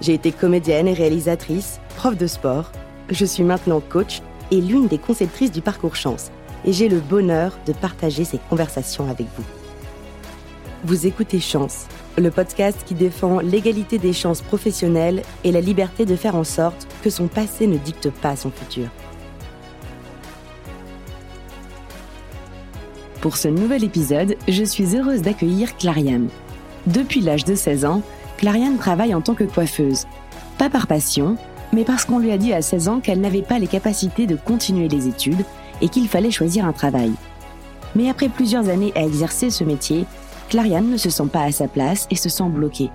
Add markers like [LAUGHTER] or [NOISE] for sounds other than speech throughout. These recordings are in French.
J'ai été comédienne et réalisatrice, prof de sport. Je suis maintenant coach et l'une des conceptrices du parcours chance. Et j'ai le bonheur de partager ces conversations avec vous. Vous écoutez Chance, le podcast qui défend l'égalité des chances professionnelles et la liberté de faire en sorte que son passé ne dicte pas son futur. Pour ce nouvel épisode, je suis heureuse d'accueillir Clariane. Depuis l'âge de 16 ans, Clariane travaille en tant que coiffeuse. Pas par passion, mais parce qu'on lui a dit à 16 ans qu'elle n'avait pas les capacités de continuer les études et qu'il fallait choisir un travail. Mais après plusieurs années à exercer ce métier, Clariane ne se sent pas à sa place et se sent bloquée.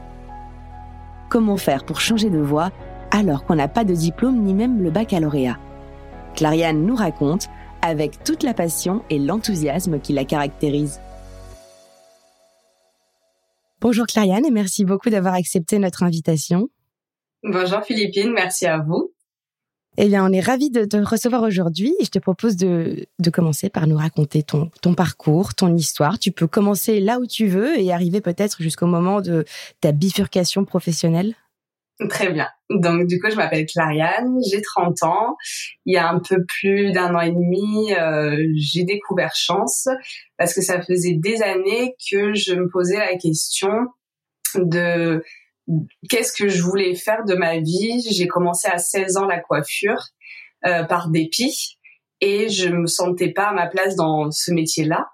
Comment faire pour changer de voie alors qu'on n'a pas de diplôme ni même le baccalauréat? Clariane nous raconte avec toute la passion et l'enthousiasme qui la caractérisent. Bonjour Clariane et merci beaucoup d'avoir accepté notre invitation. Bonjour Philippine, merci à vous. Eh bien, on est ravis de te recevoir aujourd'hui et je te propose de, de commencer par nous raconter ton, ton parcours, ton histoire. Tu peux commencer là où tu veux et arriver peut-être jusqu'au moment de ta bifurcation professionnelle. Très bien. Donc du coup, je m'appelle Clariane, j'ai 30 ans. Il y a un peu plus d'un an et demi, euh, j'ai découvert Chance parce que ça faisait des années que je me posais la question de qu'est-ce que je voulais faire de ma vie. J'ai commencé à 16 ans la coiffure euh, par dépit et je me sentais pas à ma place dans ce métier-là.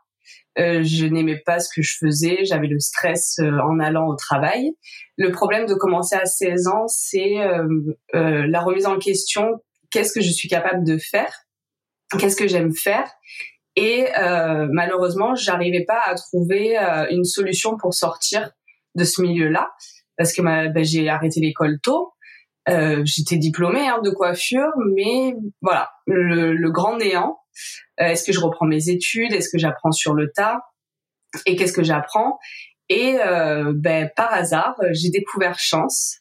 Euh, je n'aimais pas ce que je faisais, j'avais le stress euh, en allant au travail. Le problème de commencer à 16 ans, c'est euh, la remise en question, qu'est-ce que je suis capable de faire, qu'est-ce que j'aime faire? Et malheureusement, j'arrivais pas à trouver une solution pour sortir de ce milieu-là, parce que ben, j'ai arrêté l'école tôt. Euh, j'étais diplômée hein, de coiffure, mais voilà, le, le grand néant. Euh, est-ce que je reprends mes études? Est-ce que j'apprends sur le tas? Et qu'est-ce que j'apprends? Et euh, ben, par hasard, j'ai découvert Chance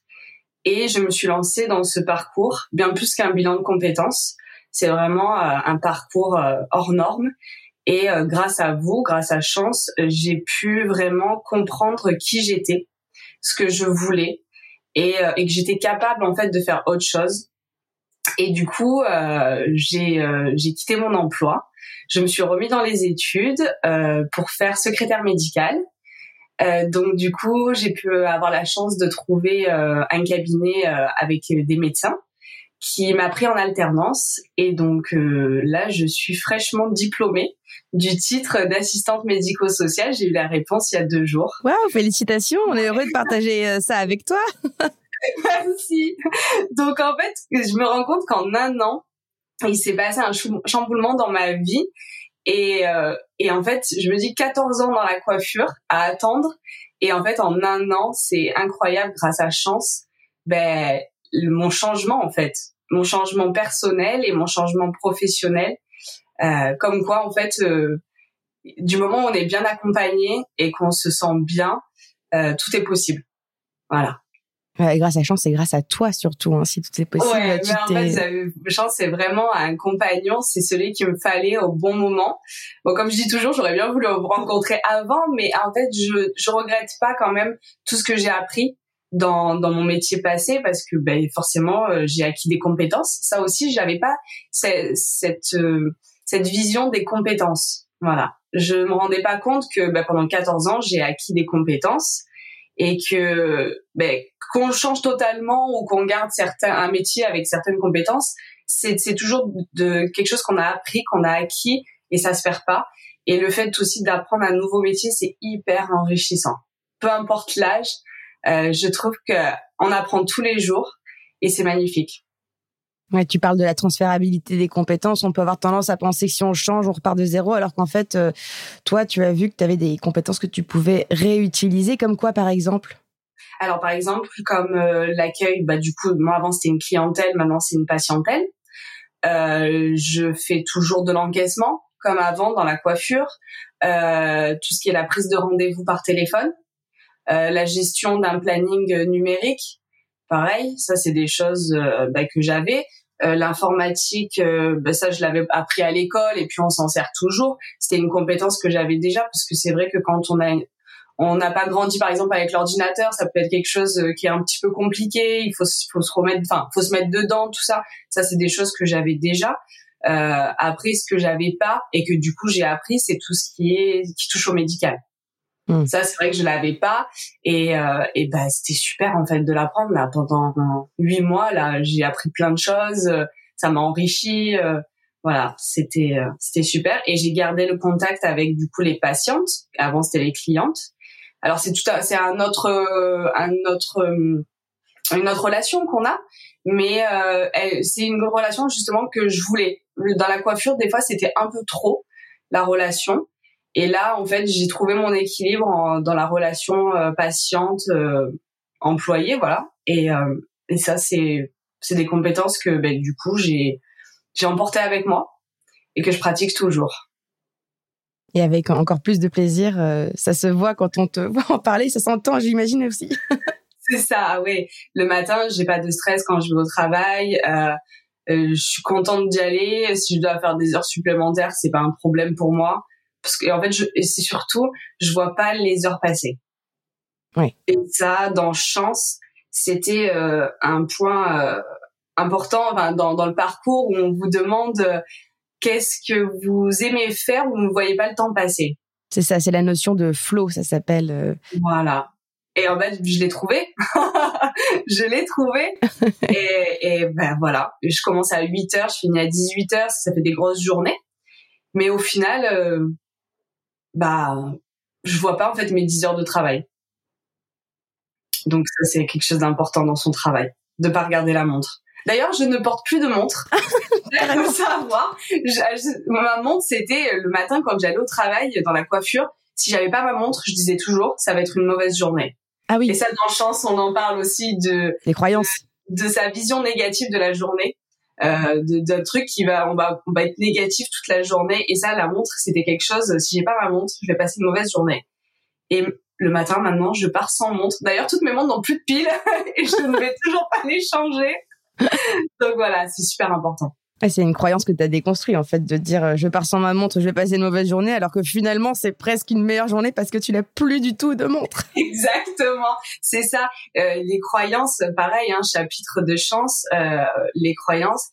et je me suis lancée dans ce parcours, bien plus qu'un bilan de compétences. C'est vraiment un parcours hors norme. Et grâce à vous, grâce à Chance, j'ai pu vraiment comprendre qui j'étais, ce que je voulais, et, et que j'étais capable en fait de faire autre chose et du coup, euh, j'ai euh, j'ai quitté mon emploi. Je me suis remis dans les études euh, pour faire secrétaire médical. Euh, donc du coup, j'ai pu avoir la chance de trouver euh, un cabinet avec des médecins qui m'a pris en alternance. Et donc là, je suis fraîchement diplômée du titre d'assistante médico-sociale. J'ai eu la réponse il y a deux jours. Waouh, félicitations On est heureux de [LAUGHS] partager ça avec toi. [LAUGHS] Merci. Donc en fait, je me rends compte qu'en un an, il s'est passé un chamboulement dans ma vie. Et, euh, et en fait, je me dis 14 ans dans la coiffure à attendre. Et en fait, en un an, c'est incroyable grâce à chance. Ben, mon changement en fait, mon changement personnel et mon changement professionnel. Euh, comme quoi, en fait, euh, du moment où on est bien accompagné et qu'on se sent bien, euh, tout est possible. Voilà grâce à chance, c'est grâce à toi surtout, hein, si tout est possible. Ouais, mais en fait, chance, c'est vraiment un compagnon, c'est celui qui me fallait au bon moment. Bon, comme je dis toujours, j'aurais bien voulu vous rencontrer avant, mais en fait, je je regrette pas quand même tout ce que j'ai appris dans dans mon métier passé parce que ben forcément euh, j'ai acquis des compétences. Ça aussi, j'avais pas cette cette, euh, cette vision des compétences. Voilà, je me rendais pas compte que ben, pendant 14 ans, j'ai acquis des compétences et que ben, qu'on change totalement ou qu'on garde certains un métier avec certaines compétences, c'est c'est toujours de quelque chose qu'on a appris, qu'on a acquis et ça se perd pas. Et le fait aussi d'apprendre un nouveau métier, c'est hyper enrichissant. Peu importe l'âge, euh, je trouve que on apprend tous les jours et c'est magnifique. Ouais, tu parles de la transférabilité des compétences. On peut avoir tendance à penser que si on change, on repart de zéro, alors qu'en fait, euh, toi, tu as vu que tu avais des compétences que tu pouvais réutiliser, comme quoi, par exemple? Alors par exemple, comme l'accueil, bah du coup, moi avant c'était une clientèle, maintenant c'est une patientèle. je fais toujours de l'encaissement comme avant dans la coiffure, tout ce qui est la prise de rendez-vous par téléphone, la gestion d'un planning numérique, pareil, ça c'est des choses bah, que j'avais. Euh, l'informatique, euh, bah, ça je l'avais appris à l'école et puis on s'en sert toujours. C'était une compétence que j'avais déjà parce que c'est vrai que quand on a on n'a pas grandi par exemple avec l'ordinateur, ça peut être quelque chose euh, qui est un petit peu compliqué. Il faut faut se remettre, enfin faut se mettre dedans, tout ça. Ça c'est des choses que j'avais déjà. Euh, après ce que j'avais pas et que du coup j'ai appris, c'est tout ce qui est qui touche au médical. Hmm. Ça, c'est vrai que je l'avais pas, et euh, et bah c'était super en fait de l'apprendre là pendant huit mois là. J'ai appris plein de choses, ça m'a enrichi. Euh, voilà, c'était euh, c'était super, et j'ai gardé le contact avec du coup les patientes. Avant c'était les clientes. Alors c'est tout, c'est un autre un autre une autre relation qu'on a, mais c'est une relation justement que je voulais. Dans la coiffure, des fois c'était un peu trop la relation et là, en fait, j'ai trouvé mon équilibre dans la relation euh, patiente euh, employée, voilà. Et, euh, et ça, c'est c'est des compétences que ben, du coup j'ai j'ai emporté avec moi et que je pratique toujours. Et avec encore plus de plaisir, ça se voit quand on te voit en parler, ça s'entend, j'imagine aussi. [LAUGHS] c'est ça, oui. Le matin, j'ai pas de stress quand je vais au travail. Euh, je suis contente d'y aller. Si je dois faire des heures supplémentaires, c'est pas un problème pour moi parce que en fait c'est surtout je vois pas les heures passer. Oui. et ça dans chance c'était euh, un point euh, important enfin, dans, dans le parcours où on vous demande euh, qu'est-ce que vous aimez faire où vous ne voyez pas le temps passer. C'est ça c'est la notion de flow ça s'appelle voilà. Et en fait je l'ai trouvé. [LAUGHS] Je l'ai trouvé. [LAUGHS] Et, et ben voilà. Je commence à 8 heures je finis à 18 heures ça fait des grosses journées. Mais au final bah, je vois pas en fait mes 10 heures de travail. Donc ça c'est quelque chose d'important dans son travail, de pas regarder la montre. D'ailleurs, je ne porte plus de montre. [LAUGHS] faut savoir. ma montre, c'était le matin quand j'allais au travail dans la coiffure. Si j'avais pas ma montre, je disais toujours, ça va être une mauvaise journée. Ah oui. Et ça, dans Chance, on en parle aussi de les croyances, de, de sa vision négative de la journée euh, d'un truc qui va on va on va être négatif toute la journée. Et ça la montre c'était quelque chose si j'ai pas ma montre je vais passer une mauvaise journée. Et le matin maintenant je pars sans montre. D'ailleurs toutes mes montres n'ont plus de piles [LAUGHS] et je ne vais toujours pas les changer. Donc voilà c'est super important c'est une croyance que tu as déconstruit en fait de dire euh, je pars sans ma montre, je vais passer une mauvaise journée alors que finalement c'est presque une meilleure journée parce que tu n'as plus du tout de montre. [LAUGHS] Exactement, c'est ça. Euh, les croyances, pareil, un hein, chapitre de chance, euh, les croyances.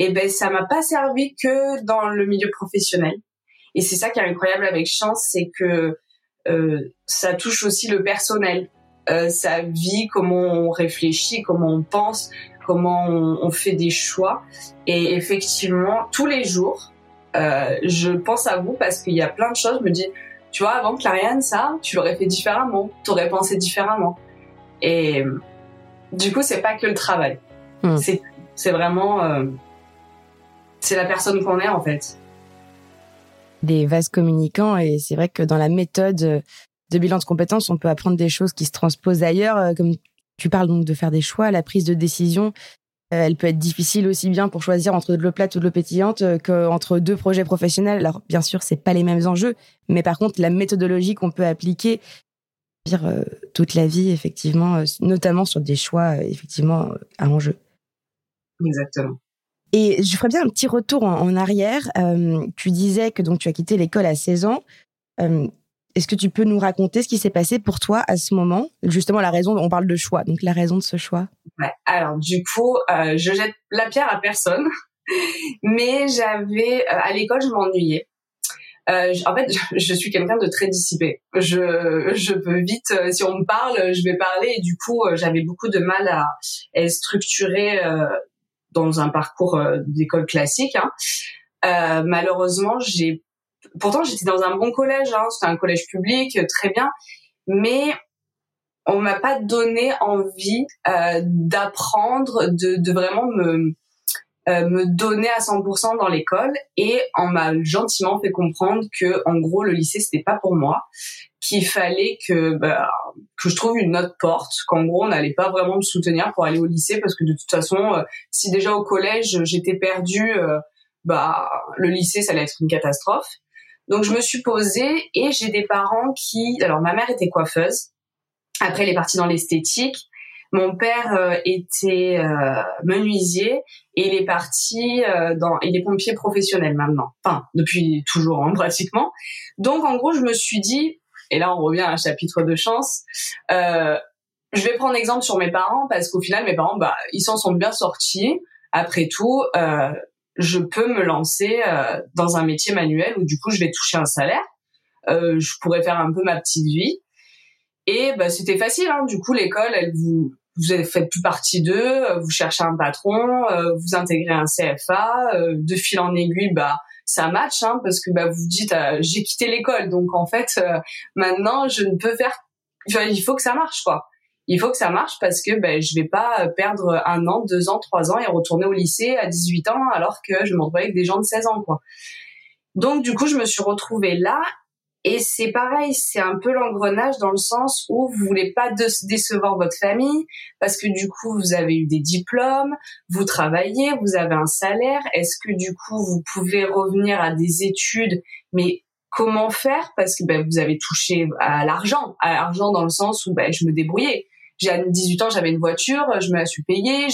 Et eh ben ça m'a pas servi que dans le milieu professionnel. Et c'est ça qui est incroyable avec chance, c'est que ça touche aussi le personnel, sa vie, comment on réfléchit, comment on pense, comment on, fait des choix. Et effectivement, tous les jours, euh, je pense à vous parce qu'il y a plein de choses. Je me dis, tu vois, avant Clariane, ça, tu l'aurais fait différemment, tu aurais pensé différemment. Et du coup, c'est pas que le travail. Hmm. C'est vraiment, euh, c'est la personne qu'on est en fait. Des vases communicants et c'est vrai que dans la méthode de bilan de compétences, on peut apprendre des choses qui se transposent ailleurs, euh, comme tu parles donc de faire des choix. La prise de décision, euh, elle peut être difficile aussi bien pour choisir entre de l'eau plate ou de l'eau pétillante euh, qu'entre deux projets professionnels. Alors, bien sûr, c'est pas les mêmes enjeux, mais par contre, la méthodologie qu'on peut appliquer euh, toute la vie, effectivement, notamment sur des choix, effectivement, à enjeu. Exactement. Et je ferais bien un petit retour en, arrière. tu disais que donc tu as quitté l'école à 16 ans. Est-ce que tu peux nous raconter ce qui s'est passé pour toi à ce moment? Justement, la raison, on parle de choix, donc la raison de ce choix. Alors, du coup, euh, je jette la pierre à personne, [LAUGHS] mais j'avais, euh, à l'école, je m'ennuyais. Euh, en fait, je, suis quelqu'un de très dissipé. Je, je peux vite, si on me parle, je vais parler. Et du coup, j'avais beaucoup de mal à être structurée dans un parcours d'école classique. Hein. malheureusement, j'ai pourtant j'étais dans un bon collège, hein, c'était un collège public, euh, très bien, mais on m'a pas donné envie euh, d'apprendre, de, de, vraiment me euh, me donner à 100% dans l'école et on m'a gentiment fait comprendre que en gros le lycée c'était pas pour moi qu'il fallait que bah, que je trouve une autre porte, qu'en gros on n'allait pas vraiment me soutenir pour aller au lycée parce que de toute façon, euh, si déjà au collège j'étais perdue, bah le lycée ça allait être une catastrophe. Donc je me suis posée et j'ai des parents qui, alors ma mère était coiffeuse, après elle est partie dans l'esthétique. Mon père euh, était menuisier et il est parti dans, il est pompier professionnel maintenant, enfin depuis toujours hein, [LAUGHS] pratiquement. Donc en gros je me suis dit et là, on revient à un chapitre de chance. Euh, je vais prendre exemple sur mes parents parce qu'au final, mes parents, bah, ils s'en sont bien sortis. Après tout, euh, je peux me lancer euh, dans un métier manuel où du coup, je vais toucher un salaire. Euh, je pourrais faire un peu ma petite vie. Et bah, c'était facile. Hein. Du coup, l'école, elle vous vous faites plus partie d'eux, vous cherchez un patron, euh, vous intégrez un CFA, euh, de fil en aiguille, bah ça match hein, parce que bah, vous dites euh, j'ai quitté l'école donc en fait euh, maintenant je ne peux faire il faut que ça marche quoi il faut que ça marche parce que ben je vais pas perdre un an deux ans trois ans et retourner au lycée à 18 ans alors que je me avec des gens de 16 ans quoi donc du coup je me suis retrouvée là et c'est pareil, c'est un peu l'engrenage dans le sens où vous voulez pas décevoir votre famille parce que du coup vous avez eu des diplômes, vous travaillez, vous avez un salaire. Est-ce que du coup vous pouvez revenir à des études, mais comment faire? Parce que ben, vous avez touché à l'argent, à l'argent dans le sens où ben, je me débrouillais. J'ai 18 ans, j'avais une voiture, je me suis payée,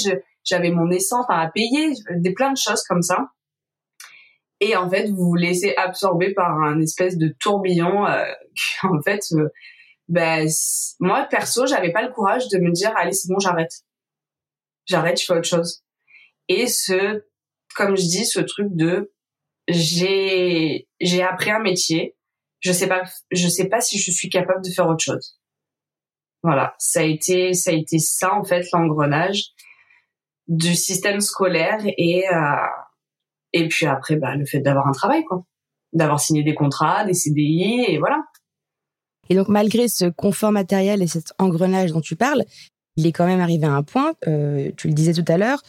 j'avais mon essence à payer, des plein de choses comme ça. Et en fait vous vous laissez absorber par un espèce de tourbillon euh, [LAUGHS] en fait ben, moi perso j'avais pas le courage de me dire allez c'est bon j'arrête. J'arrête je fais autre chose. Et ce comme je dis ce truc de j'ai j'ai appris un métier. Je sais pas je sais pas si je suis capable de faire autre chose voilà ça a été ça a été ça en fait l'engrenage du système scolaire et euh, et puis après, bah, le fait d'avoir un travail, quoi. D'avoir signé des contrats, des CDI, et voilà. Et donc, malgré ce confort matériel et cet engrenage dont tu parles, il est quand même arrivé à un point, euh, tu le disais tout à l'heure,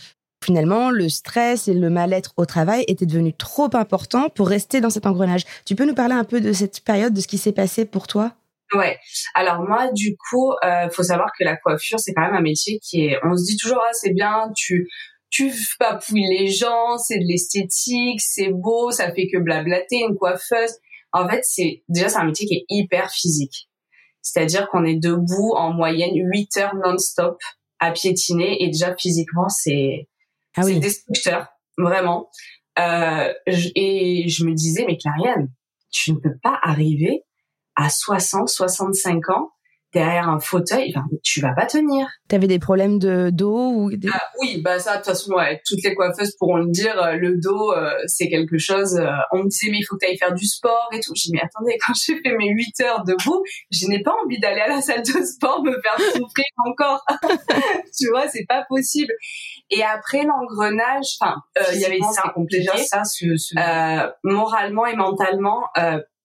finalement, le stress et le mal-être au travail étaient devenus trop importants pour rester dans cet engrenage. Tu peux nous parler un peu de cette période, de ce qui s'est passé pour toi? Ouais. Alors moi, du coup, euh, faut savoir que la coiffure, c'est quand même un métier qui est. On se dit toujours ah c'est bien, tu tu papouilles les gens, c'est de l'esthétique, c'est beau, ça fait que blablater, une coiffeuse. En fait, c'est déjà c'est un métier qui est hyper physique. C'est-à-dire qu'on est debout en moyenne 8 heures non-stop à piétiner et déjà physiquement c'est ah oui. destructeur, vraiment. Euh, et je me disais mais Clariane, tu ne peux pas arriver à 60, 65 ans derrière un fauteuil, enfin, tu vas pas tenir. T'avais des problèmes de dos ou ah, Oui, bah ça, de toute façon, ouais, toutes les coiffeuses pourront le dire. Euh, le dos, euh, c'est quelque chose. Euh, on me disait mais il faut que tu ailles faire du sport et tout. J'ai dit mais attendez, [LAUGHS] quand j'ai fait mes 8 heures debout, je n'ai pas envie d'aller à la salle de sport me faire souffrir encore. [LAUGHS] tu vois, c'est pas possible. Et après l'engrenage, enfin, il y avait ça, déjà ça, ce, ce... moralement et mentalement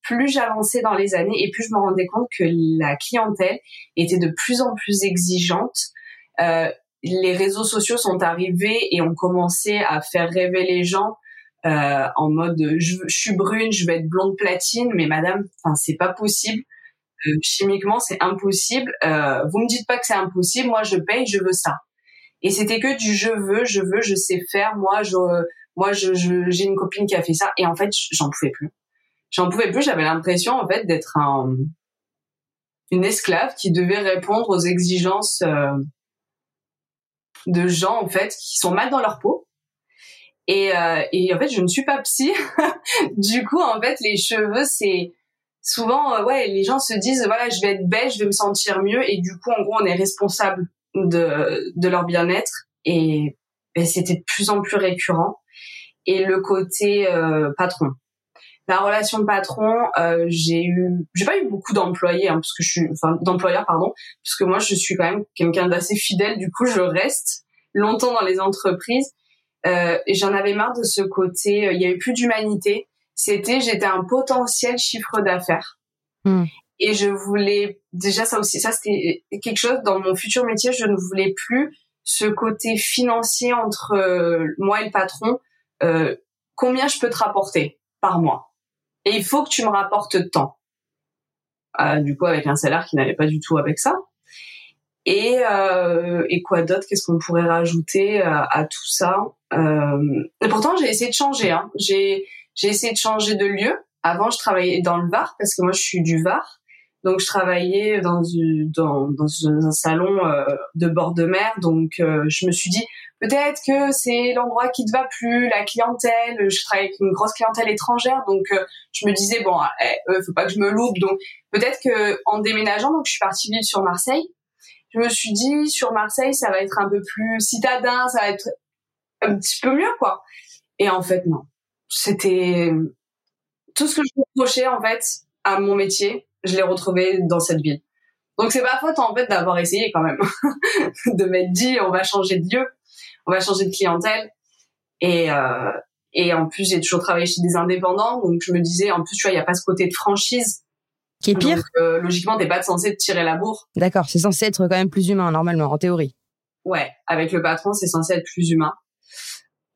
plus j'avançais dans les années et plus je me rendais compte que la clientèle était de plus en plus exigeante. Euh, les réseaux sociaux sont arrivés et ont commencé à faire rêver les gens euh, en mode je, suis brune, je vais être blonde platine, mais madame, enfin c'est pas possible. Euh, chimiquement, c'est impossible. Euh, vous me dites pas que c'est impossible. Moi, je paye, je veux ça. Et c'était que du je veux, je veux, je sais faire. Moi, je, moi, je, j'ai une copine qui a fait ça. Et en fait, j'en pouvais plus j'en pouvais plus. J'avais l'impression en fait d'être un, une esclave qui devait répondre aux exigences euh, de gens en fait qui sont mal dans leur peau. Et, euh, et en fait, je ne suis pas psy. [LAUGHS] du coup, en fait, les cheveux, c'est souvent euh, ouais, les gens se disent voilà, je vais être belle, je vais me sentir mieux, et du coup, en gros, on est responsable de de leur bien-être. Et, et c'était de plus en plus récurrent. Et le côté patron, la relation patron, euh, j'ai eu, j'ai pas eu beaucoup d'employés, hein, parce que je suis, enfin d'employeurs pardon, parce que moi je suis quand même quelqu'un d'assez fidèle. Du coup, je reste longtemps dans les entreprises. Euh, et j'en avais marre de ce côté. Euh, il y a eu plus d'humanité. C'était, j'étais un potentiel chiffre d'affaires. Hmm. Et je voulais déjà ça aussi, ça c'était quelque chose dans mon futur métier. Je ne voulais plus ce côté financier entre euh, moi et le patron. Euh, combien je peux te rapporter par mois? Et il faut que tu me rapportes de temps. du coup avec un salaire qui n'allait pas du tout avec ça. Et, euh, et quoi d'autre? Qu'est-ce qu'on pourrait rajouter à, à tout ça? Euh, Et pourtant, j'ai essayé de changer. Hein. J'ai j'ai essayé de changer de lieu. Avant, je travaillais dans le Var parce que moi, je suis du Var. Donc, je travaillais dans, du, dans, dans un salon euh, de bord de mer. Donc, euh, je me suis dit, peut-être que c'est l'endroit qui te va plus, la clientèle. Je travaille avec une grosse clientèle étrangère. Donc, euh, je me disais, bon, eh, faut pas que je me loupe. Donc, peut-être que en déménageant, donc je suis partie vivre sur Marseille je me suis dit sur Marseille ça va être un peu plus citadin, ça va être un petit peu mieux quoi. Et en fait non, c'était tout ce que je reprochais en fait à mon métier, je l'ai retrouvé dans cette ville. Donc c'est pas faute en fait d'avoir essayé quand même [LAUGHS] de m'être dit on va changer de lieu, on va changer de clientèle et euh, et en plus j'ai toujours travaillé chez des indépendants donc je me disais en plus tu vois il y a pas ce côté de franchise qui est pire. Donc, euh, logiquement, t'es pas censé te tirer la bourre. D'accord, c'est censé être quand même plus humain normalement, en théorie. Ouais, avec le patron, c'est censé être plus humain.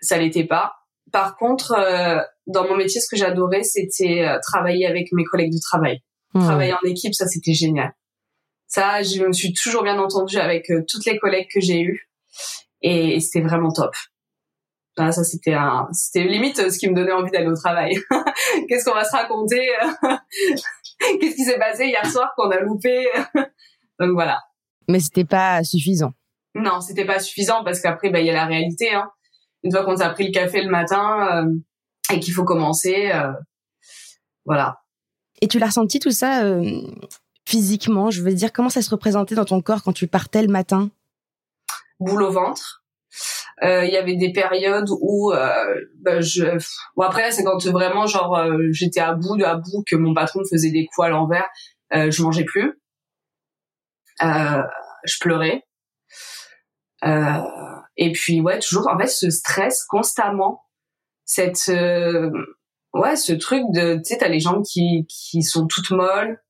Ça l'était pas. Par contre, euh, dans mon métier, ce que j'adorais, c'était euh, travailler avec mes collègues de travail. Hmm. Travailler en équipe, ça c'était génial. Ça, je me suis toujours bien entendue avec euh, toutes les collègues que j'ai eues, et, et c'était vraiment top. ça c'était un, c'était limite ce qui me donnait envie d'aller au travail. [LAUGHS] Qu'est-ce qu'on va se raconter? [LAUGHS] Qu'est-ce qui s'est passé hier soir qu'on a loupé? [LAUGHS] Donc voilà. Mais c'était pas suffisant. Non, c'était pas suffisant parce qu'après, bah, il y a la réalité. Hein. Une fois qu'on a pris le café le matin euh, et qu'il faut commencer, euh, voilà. Et tu l'as ressenti tout ça euh, physiquement? Je veux dire, comment ça se représentait dans ton corps quand tu partais le matin? Boule au ventre. Il y avait des périodes où bah, je bon après c'est quand vraiment genre j'étais à bout à bout que mon patron faisait des coups à l'envers je mangeais plus. Je pleurais. Et puis ouais toujours en fait ce stress constamment cette ouais ce truc de tu sais t'as les jambes qui qui sont toutes molles.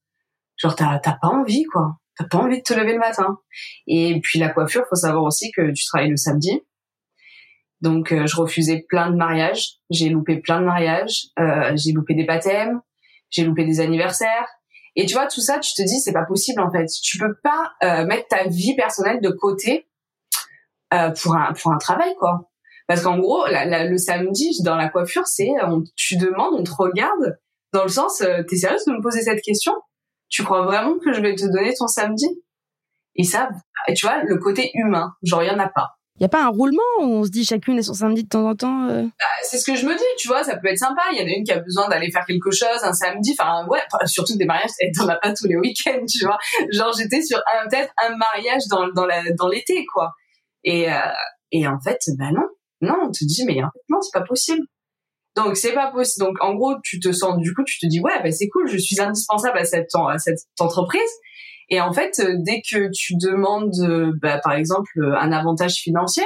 Genre t'as t'as pas envie quoi t'as pas envie de te lever le matin et puis la coiffure faut savoir aussi que tu travailles le samedi donc euh, je refusais plein de mariages, j'ai loupé plein de mariages, euh, j'ai loupé des baptêmes, j'ai loupé des anniversaires. Et tu vois tout ça, tu te dis c'est pas possible en fait. Tu peux pas euh, mettre ta vie personnelle de côté euh, pour un pour un travail quoi. Parce qu'en gros, la, le samedi dans la coiffure, c'est tu demandes, on te regarde dans le sens t'es sérieuse de me poser cette question? Tu crois vraiment que je vais te donner ton samedi? Et ça, tu vois, le côté humain, genre il y en a pas. Il y a pas un roulement où on se dit chacune est son samedi de temps en temps euh? Bah, C'est ce que je me dis, tu vois, ça peut être sympa. Il y en a une qui a besoin d'aller faire quelque chose un samedi, enfin ouais, [LAUGHS] surtout des mariages, t'en as pas tous les week-ends, tu vois. Genre j'étais sur peut-être un mariage dans dans la dans l'été quoi. Et euh, et en fait, bah non, non, on te dit mais en fait non, c'est pas possible. Donc c'est pas possible. Donc en gros, tu te sens du coup, tu te dis ouais, bah c'est cool, je suis indispensable à cette à cette entreprise et en fait, euh, dès que tu demandes, euh, bah, par exemple, euh, un avantage financier,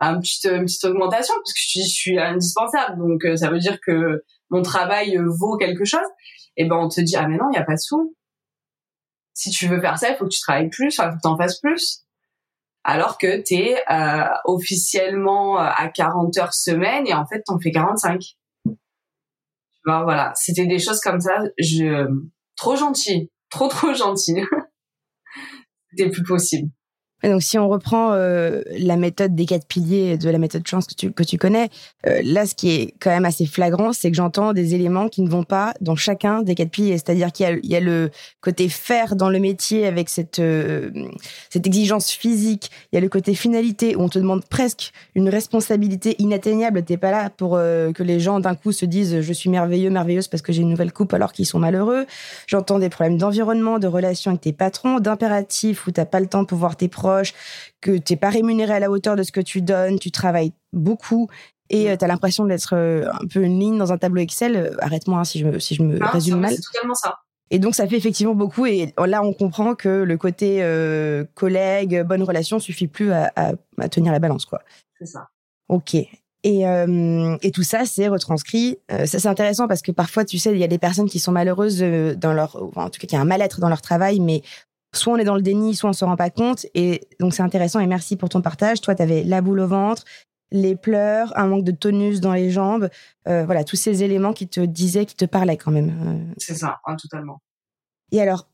bah, une petite, une petite augmentation, parce que je, suis indispensable, donc ça veut dire que mon travail vaut quelque chose, et ben on te dit ah mais non, il y a pas de sous. Si tu veux faire ça, il faut que tu travailles plus, il faut que tu en fasses plus. Alors que tu es euh, officiellement à 40 heures semaine et en fait t'en fais 45. Vois, voilà, c'était des choses comme ça. Je trop gentil, trop trop gentil. [LAUGHS] c'était plus possible. Donc, si on reprend euh, la méthode des quatre piliers de la méthode chance que tu, que tu connais, euh, là, ce qui est quand même assez flagrant, c'est que j'entends des éléments qui ne vont pas dans chacun des quatre piliers. C'est-à-dire qu'il y a, le côté faire dans le métier avec cette, euh, cette exigence physique. Il y a le côté finalité où on te demande presque une responsabilité inatteignable. T'es pas là pour que les gens d'un coup se disent je suis merveilleux, merveilleuse parce que j'ai une nouvelle coupe alors qu'ils sont malheureux. J'entends des problèmes d'environnement, de relations avec tes patrons, d'impératifs où t'as pas le temps pour voir tes proches que tu n'es pas rémunéré à la hauteur de ce que tu donnes, tu travailles beaucoup et euh, tu as l'impression d'être euh, un peu une ligne dans un tableau Excel. Euh, arrête-moi hein, si je me, si je me résume mal. C'est totalement ça. Et donc ça fait effectivement beaucoup et là on comprend que le côté collègue, bonne relation suffit plus à, à, tenir la balance quoi. C'est ça. Ok. Et, et tout ça, c'est retranscrit. ça, c'est intéressant parce que parfois, tu sais, il y a des personnes qui sont malheureuses dans leur, en tout cas, qui a un mal-être dans leur travail, mais soit on est dans le déni, soit on se rend pas compte. Et donc c'est intéressant et merci pour ton partage. Toi, tu avais la boule au ventre, les pleurs, un manque de tonus dans les jambes, euh, voilà tous ces éléments qui te disaient, qui te parlaient quand même. Euh. C'est ça, hein, totalement. Et alors,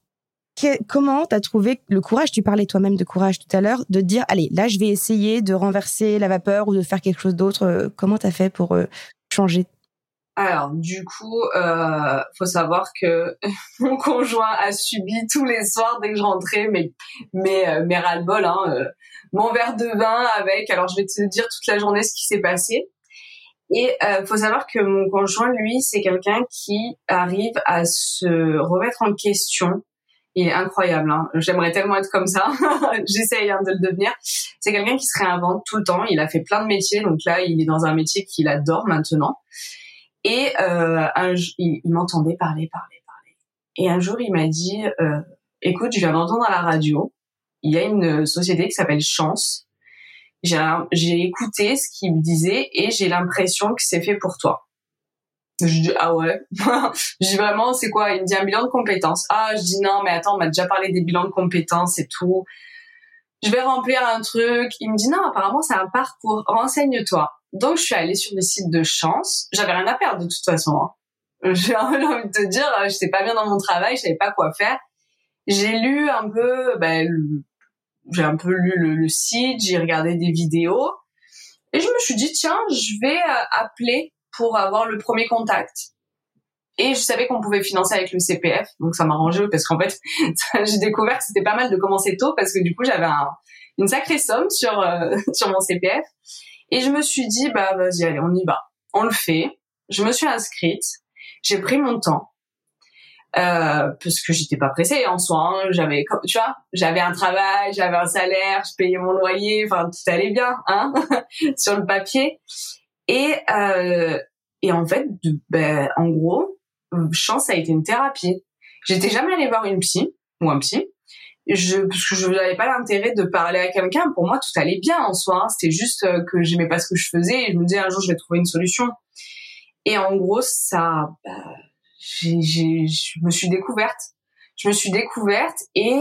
comment tu as trouvé le courage Tu parlais toi-même de courage tout à l'heure, de dire allez, là je vais essayer de renverser la vapeur ou de faire quelque chose d'autre. Euh, comment tu as fait pour euh, changer alors, du coup, euh, faut savoir que [LAUGHS] mon conjoint a subi tous les soirs dès que je rentrais mes mes euh, mes ras-le-bol, hein, euh, mon verre de vin avec. Alors, je vais te dire toute la journée ce qui s'est passé. Et euh, faut savoir que mon conjoint, lui, c'est quelqu'un qui arrive à se remettre en question. Il est incroyable. Hein. J'aimerais tellement être comme ça. [LAUGHS] J'essaye hein, de le devenir. C'est quelqu'un qui se réinvente tout le temps. Il a fait plein de métiers. Donc là, il est dans un métier qu'il adore maintenant. Et euh, un, il, m'entendait parler, parler, parler. Et un jour, il m'a dit, euh, écoute, je viens d'entendre à la radio, il y a une société qui s'appelle Chance. J'ai écouté ce qu'il me disait et j'ai l'impression que c'est fait pour toi. Je dis ah ouais. [LAUGHS] je dis vraiment c'est quoi Il me dit un bilan de compétences. Ah je dis non mais attends on m'a déjà parlé des bilans de compétences et tout. Je vais remplir un truc. Il me dit non apparemment c'est un parcours. Renseigne-toi. Donc, je suis allée sur le site de Chance. J'avais rien à perdre de toute façon. Hein. [LAUGHS] J'ai envie de te dire, je sais pas bien dans mon travail, je savais pas quoi faire. J'ai lu un peu, ben, j'ai un peu lu le, site, j'ai regardé des vidéos, et je me suis dit tiens, je vais euh, appeler pour avoir le premier contact. Et je savais qu'on pouvait financer avec le CPF, donc ça m'a arrangé parce qu'en fait, [LAUGHS] j'ai découvert que c'était pas mal de commencer tôt parce que du coup j'avais une sacrée somme sur euh, [LAUGHS] sur mon CPF. Et je me suis dit, bah vas-y, allez, on y va. On le fait. Je me suis inscrite. J'ai pris mon temps. Euh, parce que j'étais pas pressée en soi. Hein. J'avais, tu vois, j'avais un travail, j'avais un salaire, je payais mon loyer, enfin tout allait bien, hein, [LAUGHS] sur le papier. Et euh, et en fait, ben, en gros, chance a été une thérapie. J'étais jamais allée voir une psy ou un psy je parce que je n'avais pas l'intérêt de parler à quelqu'un. Pour moi tout allait bien en soi hein. c'était juste euh, que j'aimais pas ce que je faisais et je me disais un jour je vais trouver une solution. Et en gros ça bah, j'ai j'ai je me suis découverte. Je me suis découverte et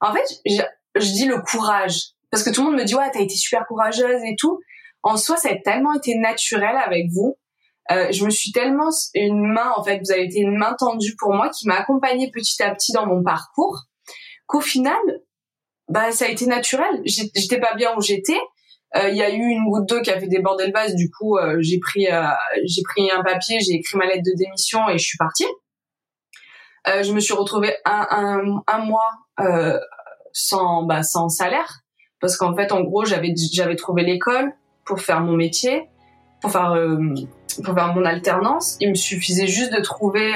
en fait je, dis le courage. Parce que tout le monde me dit ouais t'as été super courageuse et tout. En soi ça a tellement été naturel avec vous. Euh, je me suis tellement une main en fait vous avez été une main tendue pour moi qui m'a accompagnée petit à petit dans mon parcours qu'au final, bah ça a été naturel. J'étais pas bien où j'étais. Euh, il y a eu une goutte d'eau qui a fait déborder le vase. Du coup, euh, j'ai pris euh, j'ai pris un papier, j'ai écrit ma lettre de démission et je suis partie. je me suis retrouvée un, un, un mois sans bah, sans salaire parce qu'en fait, en gros, j'avais j'avais trouvé l'école pour faire mon métier, pour faire pour faire mon alternance. Il me suffisait juste de trouver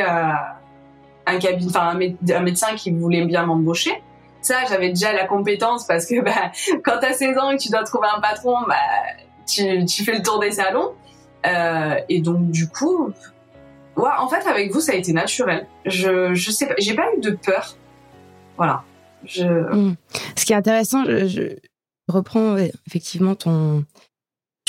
un cabinet, enfin un, médecin qui voulait bien m'embaucher. Ça, j'avais déjà la compétence parce que [LAUGHS] bah, quand t'as 16 ans et que tu dois trouver un patron, bah, tu, fais le tour des salons. Euh, et donc du coup, ouais, en fait avec vous ça a été naturel. Je je sais pas, j'ai pas eu de peur. Voilà. Hmm. Ce qui est intéressant, je reprends effectivement ton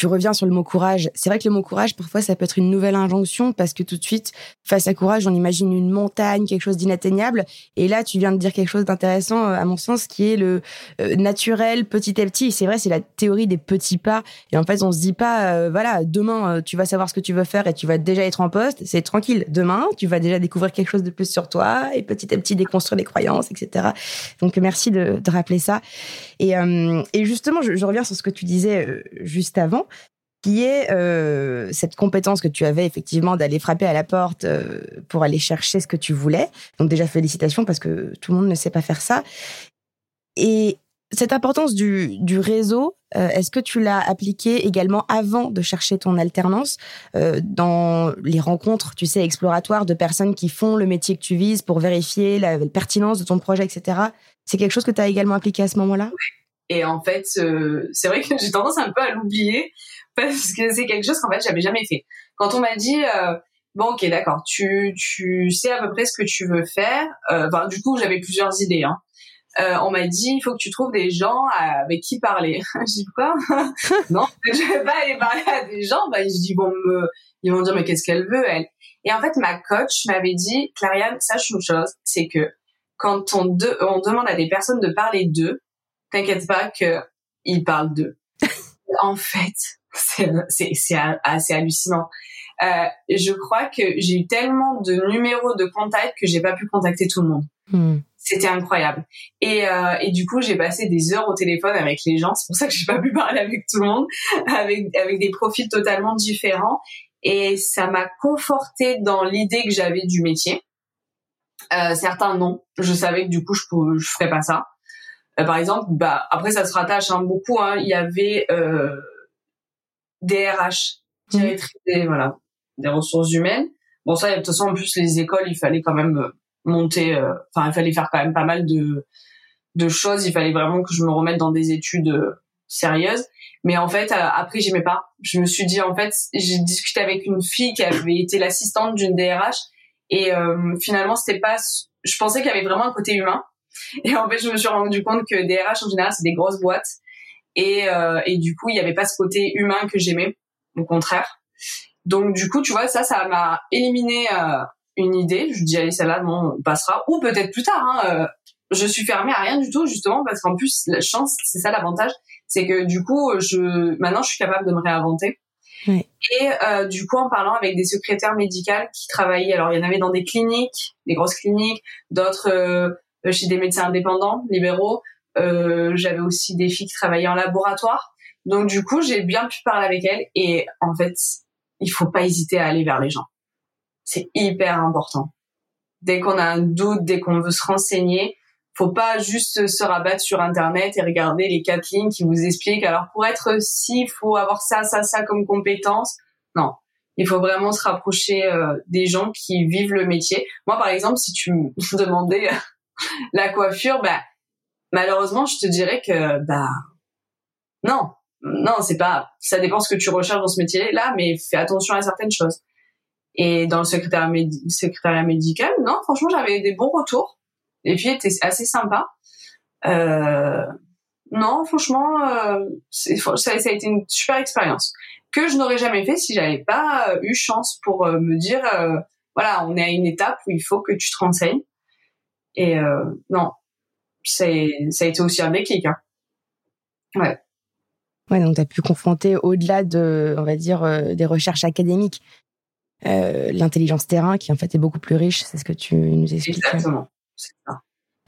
tu reviens sur le mot courage. C'est vrai que le mot courage, parfois, ça peut être une nouvelle injonction parce que tout de suite, face à courage, on imagine une montagne, quelque chose d'inatteignable. Et là, tu viens de dire quelque chose d'intéressant, euh, à mon sens, qui est le euh, naturel, petit à petit. C'est vrai, c'est la théorie des petits pas. Et en fait, on se dit pas, euh, voilà, demain, tu vas savoir ce que tu veux faire et tu vas déjà être en poste. C'est tranquille. Demain, tu vas déjà découvrir quelque chose de plus sur toi et petit à petit déconstruire les croyances, etc. Donc, merci de, de rappeler ça. Et, et justement, je, je, reviens sur ce que tu disais juste avant qui est euh, cette compétence que tu avais effectivement d'aller frapper à la porte euh, pour aller chercher ce que tu voulais. Donc déjà félicitations parce que tout le monde ne sait pas faire ça. Et cette importance du, du réseau, euh, est-ce que tu l'as appliqué également avant de chercher ton alternance dans les rencontres, tu sais, exploratoires de personnes qui font le métier que tu vises pour vérifier la, la pertinence de ton projet, etc. C'est quelque chose que tu as également appliqué à ce moment-là? Et en fait, c'est vrai que j'ai tendance un peu à l'oublier parce que c'est quelque chose qu'en fait j'avais jamais fait. Quand on m'a dit euh, bon ok d'accord, tu tu sais à peu près ce que tu veux faire. Euh, du coup j'avais plusieurs idées. Hein. Euh, on m'a dit il faut que tu trouves des gens avec qui parler. [LAUGHS] je dis quoi? [LAUGHS] Non, je vais pas aller parler à des gens. Bah, je dis bon me, ils vont dire mais qu'est-ce qu'elle veut elle? Et en fait ma coach m'avait dit Clariane sache une chose, c'est que quand on, on demande à des personnes de parler d'eux, t'inquiète pas que ils parlent d'eux. [LAUGHS] en fait, c'est assez hallucinant. Euh, je crois que j'ai eu tellement de numéros de contact que j'ai pas pu contacter tout le monde. Hmm. C'était incroyable. Et, euh, et du coup, j'ai passé des heures au téléphone avec les gens. C'est pour ça que j'ai pas pu parler avec tout le monde, avec avec des profils totalement différents. Et ça m'a conforté dans l'idée que j'avais du métier. Euh, certains non. Je savais que du coup, je ne je ferais pas ça. Euh, par exemple, bah après ça se rattache hein, beaucoup. Hein, il y avait euh, des RH, directrice des voilà, des ressources humaines. Bon ça, de toute façon en plus les écoles, il fallait quand même euh, monter. Euh, enfin, il fallait faire quand même pas mal de de choses. Il fallait vraiment que je me remette dans des études sérieuses. Mais en fait, après, j'aimais pas. Je me suis dit, en fait, j'ai discuté avec une fille qui avait été l'assistante d'une DRH et euh, finalement, c'était pas. Je pensais qu'il y avait vraiment un côté humain. Et en fait, je me suis rendu compte que des RH en général, c'est des grosses boîtes. Et, euh, et du coup, il y avait pas ce côté humain que j'aimais. Au contraire. Donc du coup, tu vois, ça, ça m'a éliminé euh, une idée. Je dis allez, celle-là, bon, on passera. Ou peut-être plus tard. Hein, euh, je suis fermée à rien du tout, justement, parce qu'en plus, la chance, c'est ça l'avantage, c'est que du coup, je maintenant, je suis capable de me réinventer. Et euh, du coup, en parlant avec des secrétaires médicales qui travaillaient, alors il y en avait dans des cliniques, des grosses cliniques, d'autres euh, chez des médecins indépendants, libéraux. Euh, J'avais aussi des filles qui travaillaient en laboratoire. Donc du coup, j'ai bien pu parler avec elles. Et en fait, il faut pas hésiter à aller vers les gens. C'est hyper important. Dès qu'on a un doute, dès qu'on veut se renseigner, faut pas juste se rabattre sur internet et regarder les quatre lignes qui vous expliquent alors pour être si faut avoir ça ça ça comme compétence non il faut vraiment se rapprocher euh, des gens qui vivent le métier moi par exemple si tu me [LAUGHS] demandais la coiffure bah malheureusement je te dirais que bah non non c'est pas ça dépend ce que tu recherches dans ce métier là mais fais attention à certaines choses et dans le secrétariat, médical non franchement j'avais des bons retours les filles étaient assez sympas. Euh, non, franchement, euh, ça, a été une super expérience que je n'aurais jamais fait si j'avais pas euh, eu chance pour euh, me dire, voilà, on est à une étape où il faut que tu te renseignes. Et non, c'est, ça a été aussi un déclic. Hein. Ouais. Ouais, donc tu as pu confronter au-delà de, on va dire, des recherches académiques, l'intelligence terrain qui en fait est beaucoup plus riche, c'est ce que tu nous expliques. Exactement.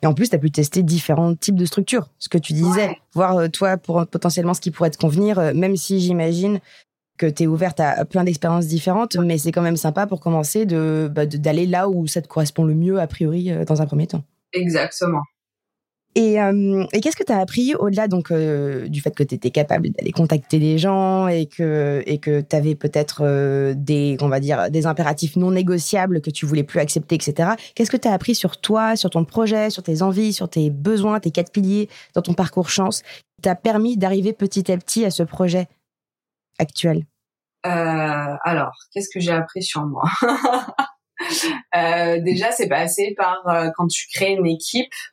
Et en plus, tu as pu tester différents types de structures, ce que tu disais, voir euh, toi pour potentiellement ce qui pourrait te convenir, euh, même si j'imagine que tu es ouverte à plein d'expériences différentes, mais c'est quand même sympa pour commencer de bah, d'aller là où ça te correspond le mieux a priori euh, dans un premier temps. Exactement. Et, euh, et qu'est-ce que tu as appris au-delà donc euh, du fait que tu étais capable d'aller contacter des gens et que et que tu avais peut-être euh, des on va dire des impératifs non négociables que tu voulais plus accepter etc. Qu'est-ce que tu as appris sur toi, sur ton projet, sur tes envies, sur tes besoins, tes quatre piliers dans ton parcours chance qui t'a permis d'arriver petit à petit à ce projet actuel? Alors, qu'est-ce que j'ai appris sur moi? [LAUGHS] Déjà, c'est passé par quand tu crées une équipe, euh,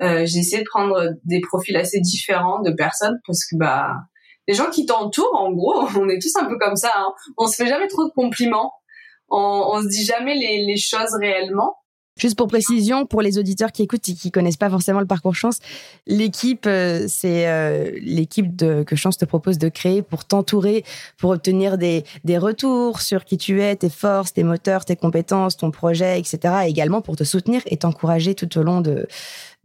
j'ai essayé de prendre des profils assez différents de personnes parce que bah les gens qui t'entourent, en gros, [LAUGHS] on est tous un peu comme ça. Hein. On se fait jamais trop de compliments. On, on se dit jamais les, les choses réellement. Juste pour précision, pour les auditeurs qui écoutent et qui connaissent pas forcément le parcours Chance, l'équipe, euh, c'est euh, l'équipe que Chance te propose de créer pour t'entourer, pour obtenir des, des retours sur qui tu es, tes forces, tes moteurs, tes compétences, ton projet, etc. Et également pour te soutenir et t'encourager tout au long de,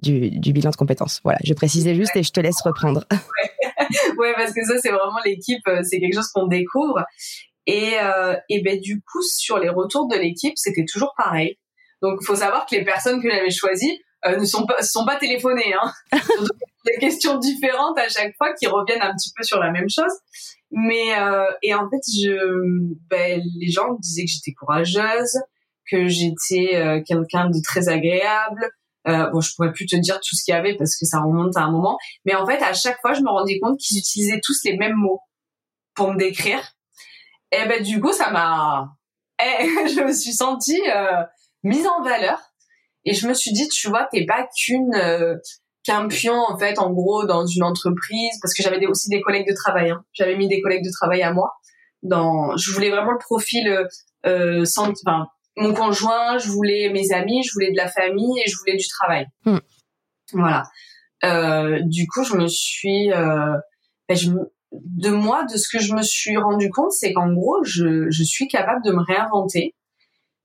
du, du, bilan de compétences. Voilà, je précisais juste et je te laisse reprendre. [LAUGHS] ouais, parce que ça, c'est vraiment l'équipe, euh, c'est quelque chose qu'on découvre. Et, euh, et ben du coup, sur les retours de l'équipe, c'était toujours pareil. Donc, il faut savoir que les personnes que j'avais choisies euh, ne sont pas, sont pas téléphonées. Hein. [LAUGHS] des questions différentes à chaque fois qui reviennent un petit peu sur la même chose. Mais euh, et en fait, je, ben, les gens me disaient que j'étais courageuse, que j'étais euh, quelqu'un de très agréable. Euh, bon, je pourrais plus te dire tout ce qu'il y avait parce que ça remonte à un moment. Mais en fait, à chaque fois, je me rendais compte qu'ils utilisaient tous les mêmes mots pour me décrire. Et ben du coup, ça m'a, [LAUGHS] eh, je me suis sentie euh, mise en valeur et je me suis dit tu vois t'es pas qu'une euh, qu'un pion en fait en gros dans une entreprise parce que j'avais aussi des collègues de travail hein. j'avais mis des collègues de travail à moi dans je voulais vraiment le profil euh, euh sans enfin mon conjoint je voulais mes amis je voulais de la famille et je voulais du travail hmm. voilà euh, du coup je me suis euh, ben, je, de moi de ce que je me suis rendu compte c'est qu'en gros je, je suis capable de me réinventer